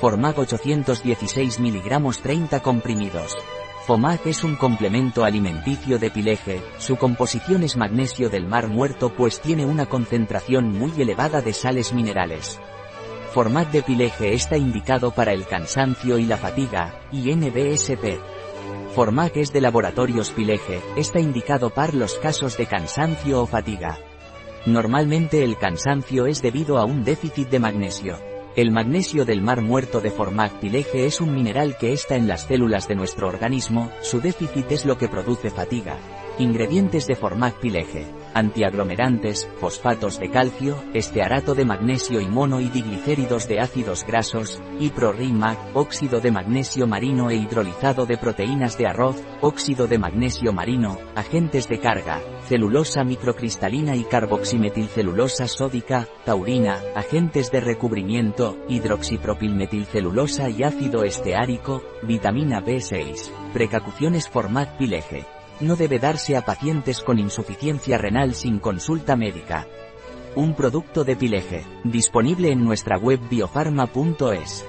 Formag 816 mg 30 comprimidos. Fomag es un complemento alimenticio de pileje, su composición es magnesio del mar muerto pues tiene una concentración muy elevada de sales minerales. Formag de pileje está indicado para el cansancio y la fatiga, y NBSP. Formag es de laboratorios pileje, está indicado para los casos de cansancio o fatiga. Normalmente el cansancio es debido a un déficit de magnesio. El magnesio del mar muerto de Formag pileje es un mineral que está en las células de nuestro organismo, su déficit es lo que produce fatiga. Ingredientes de Formag pileje antiaglomerantes, fosfatos de calcio, estearato de magnesio y mono y diglicéridos de ácidos grasos, y ProRIMAC, óxido de magnesio marino e hidrolizado de proteínas de arroz, óxido de magnesio marino, agentes de carga, celulosa microcristalina y carboximetilcelulosa sódica, taurina, agentes de recubrimiento, hidroxipropilmetilcelulosa y ácido esteárico, vitamina B6, precacuciones Format Pileje. No debe darse a pacientes con insuficiencia renal sin consulta médica. Un producto de Pileje, disponible en nuestra web biofarma.es.